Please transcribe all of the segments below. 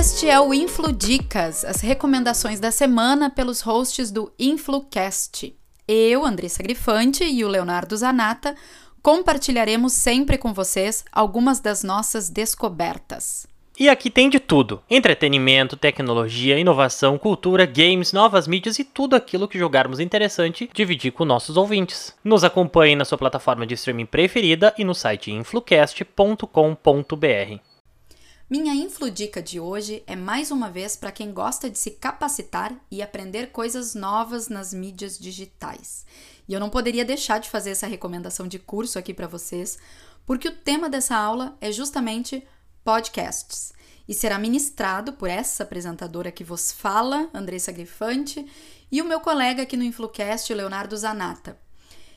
Este é o Influ Dicas, as recomendações da semana pelos hosts do InfluCast. Eu, Andressa Grifante e o Leonardo Zanata compartilharemos sempre com vocês algumas das nossas descobertas. E aqui tem de tudo: entretenimento, tecnologia, inovação, cultura, games, novas mídias e tudo aquilo que jogarmos interessante dividir com nossos ouvintes. Nos acompanhe na sua plataforma de streaming preferida e no site influcast.com.br. Minha infludica de hoje é mais uma vez para quem gosta de se capacitar e aprender coisas novas nas mídias digitais. E eu não poderia deixar de fazer essa recomendação de curso aqui para vocês, porque o tema dessa aula é justamente podcasts e será ministrado por essa apresentadora que vos fala, Andressa Grifante, e o meu colega aqui no Influcast, Leonardo Zanata.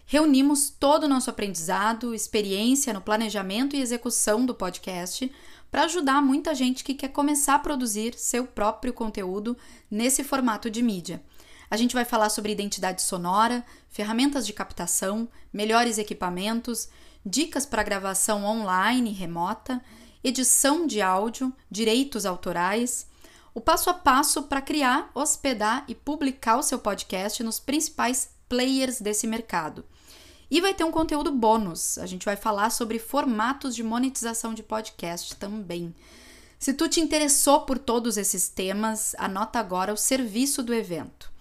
Reunimos todo o nosso aprendizado, experiência no planejamento e execução do podcast para ajudar muita gente que quer começar a produzir seu próprio conteúdo nesse formato de mídia. A gente vai falar sobre identidade sonora, ferramentas de captação, melhores equipamentos, dicas para gravação online e remota, edição de áudio, direitos autorais, o passo a passo para criar, hospedar e publicar o seu podcast nos principais players desse mercado. E vai ter um conteúdo bônus. A gente vai falar sobre formatos de monetização de podcast também. Se tu te interessou por todos esses temas, anota agora o serviço do evento.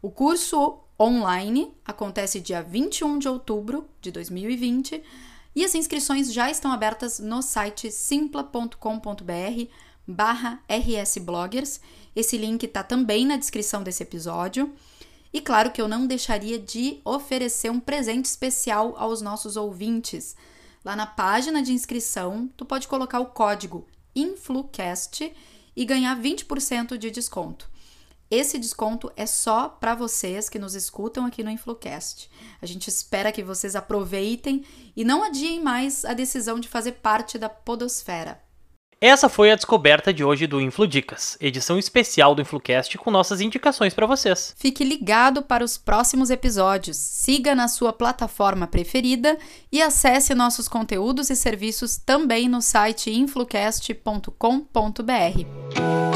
O curso online acontece dia 21 de outubro de 2020 e as inscrições já estão abertas no site simpla.com.br barra rsbloggers. Esse link está também na descrição desse episódio. E claro que eu não deixaria de oferecer um presente especial aos nossos ouvintes. Lá na página de inscrição, tu pode colocar o código INFLUCAST e ganhar 20% de desconto. Esse desconto é só para vocês que nos escutam aqui no InfluCast. A gente espera que vocês aproveitem e não adiem mais a decisão de fazer parte da Podosfera. Essa foi a descoberta de hoje do InfluDicas, edição especial do InfluCast com nossas indicações para vocês. Fique ligado para os próximos episódios, siga na sua plataforma preferida e acesse nossos conteúdos e serviços também no site influcast.com.br.